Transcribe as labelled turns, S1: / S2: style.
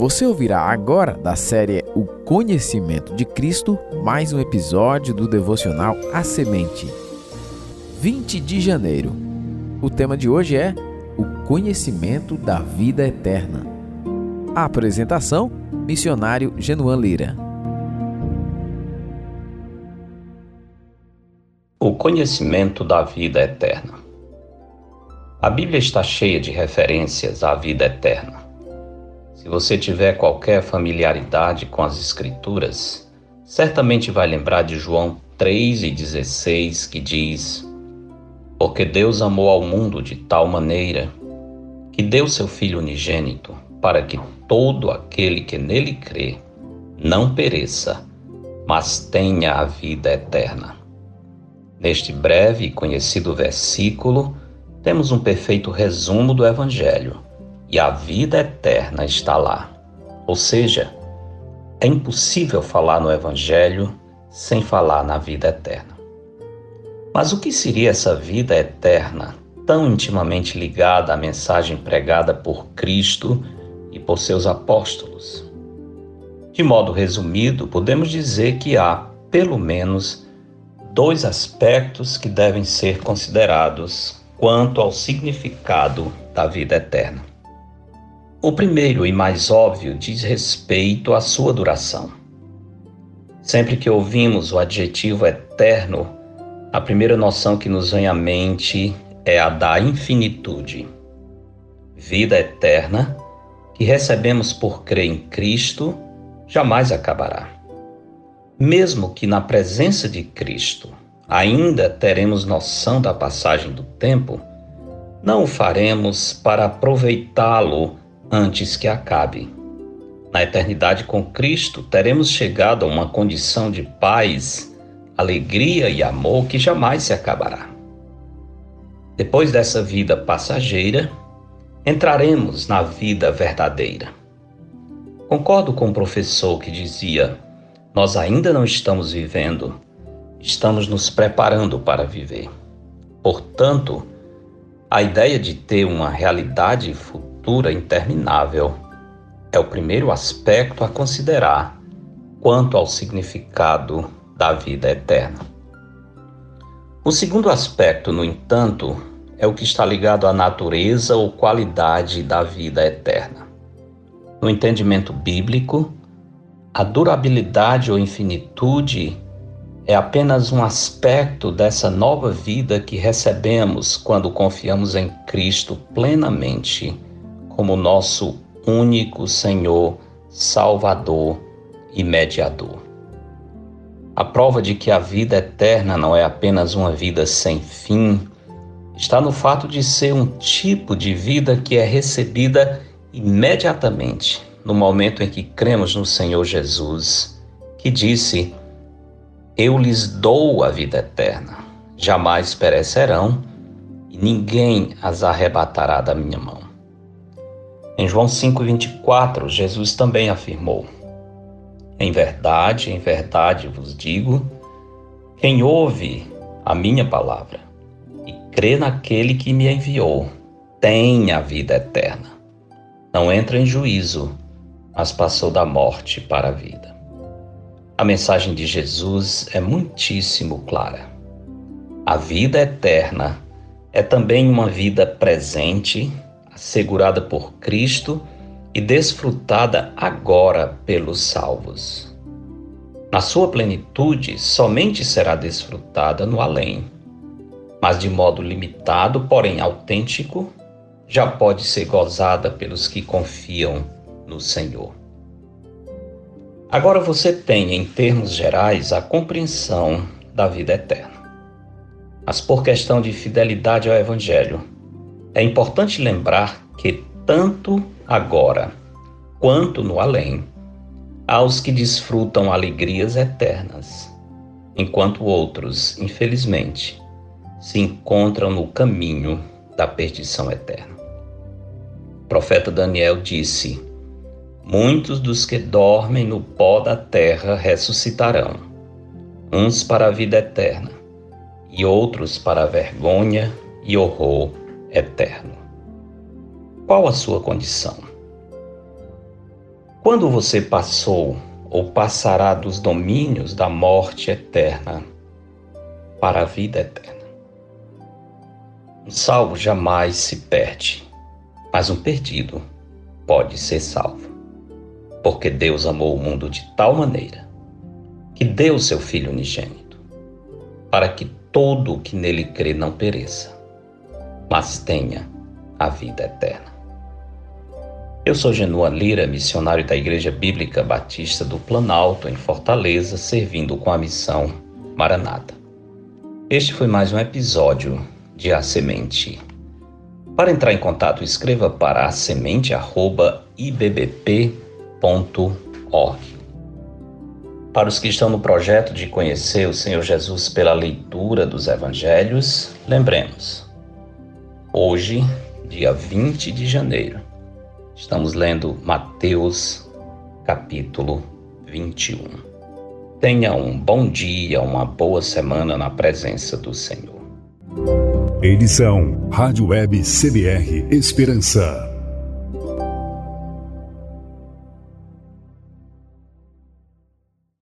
S1: Você ouvirá agora da série O Conhecimento de Cristo, mais um episódio do devocional A Semente. 20 de janeiro. O tema de hoje é O Conhecimento da Vida Eterna. A apresentação: Missionário Genuan Lira.
S2: O conhecimento da vida eterna. A Bíblia está cheia de referências à vida eterna. Se você tiver qualquer familiaridade com as Escrituras, certamente vai lembrar de João 3,16 que diz: Porque Deus amou ao mundo de tal maneira que deu seu Filho unigênito, para que todo aquele que nele crê não pereça, mas tenha a vida eterna. Neste breve e conhecido versículo, temos um perfeito resumo do Evangelho e a vida eterna está lá. Ou seja, é impossível falar no Evangelho sem falar na vida eterna. Mas o que seria essa vida eterna tão intimamente ligada à mensagem pregada por Cristo e por seus apóstolos? De modo resumido, podemos dizer que há, pelo menos, dois aspectos que devem ser considerados quanto ao significado da vida eterna. O primeiro e mais óbvio diz respeito à sua duração. Sempre que ouvimos o adjetivo eterno, a primeira noção que nos vem à mente é a da infinitude. Vida eterna, que recebemos por crer em Cristo, jamais acabará. Mesmo que na presença de Cristo ainda teremos noção da passagem do tempo, não o faremos para aproveitá-lo antes que acabe. Na eternidade com Cristo, teremos chegado a uma condição de paz, alegria e amor que jamais se acabará. Depois dessa vida passageira, entraremos na vida verdadeira. Concordo com o professor que dizia: Nós ainda não estamos vivendo, estamos nos preparando para viver. Portanto, a ideia de ter uma realidade futura cultura interminável é o primeiro aspecto a considerar quanto ao significado da vida eterna. O segundo aspecto, no entanto, é o que está ligado à natureza ou qualidade da vida eterna. No entendimento bíblico, a durabilidade ou infinitude é apenas um aspecto dessa nova vida que recebemos quando confiamos em Cristo plenamente como nosso único Senhor, Salvador e Mediador. A prova de que a vida eterna não é apenas uma vida sem fim está no fato de ser um tipo de vida que é recebida imediatamente no momento em que cremos no Senhor Jesus, que disse: Eu lhes dou a vida eterna, jamais perecerão e ninguém as arrebatará da minha mão. Em João 5,24, Jesus também afirmou: Em verdade, em verdade vos digo, quem ouve a minha palavra e crê naquele que me enviou, tem a vida eterna. Não entra em juízo, mas passou da morte para a vida. A mensagem de Jesus é muitíssimo clara. A vida eterna é também uma vida presente segurada por Cristo e desfrutada agora pelos salvos. Na sua plenitude, somente será desfrutada no além, mas de modo limitado, porém autêntico, já pode ser gozada pelos que confiam no Senhor. Agora você tem, em termos gerais, a compreensão da vida eterna. Mas por questão de fidelidade ao Evangelho, é importante lembrar que, tanto agora quanto no além, há os que desfrutam alegrias eternas, enquanto outros, infelizmente, se encontram no caminho da perdição eterna. O profeta Daniel disse: Muitos dos que dormem no pó da terra ressuscitarão, uns para a vida eterna, e outros para a vergonha e horror eterno. Qual a sua condição? Quando você passou ou passará dos domínios da morte eterna para a vida eterna? Um salvo jamais se perde, mas um perdido pode ser salvo. Porque Deus amou o mundo de tal maneira que deu seu Filho unigênito, para que todo o que nele crê não pereça, mas tenha a vida eterna. Eu sou Genua Lira, missionário da Igreja Bíblica Batista do Planalto, em Fortaleza, servindo com a missão Maranata. Este foi mais um episódio de A Semente. Para entrar em contato, escreva para a semente@ibbp.org. Para os que estão no projeto de conhecer o Senhor Jesus pela leitura dos evangelhos, lembremos. Hoje, dia 20 de janeiro, estamos lendo Mateus, capítulo 21. Tenha um bom dia, uma boa semana na presença do Senhor.
S3: Edição Rádio Web CBR Esperança.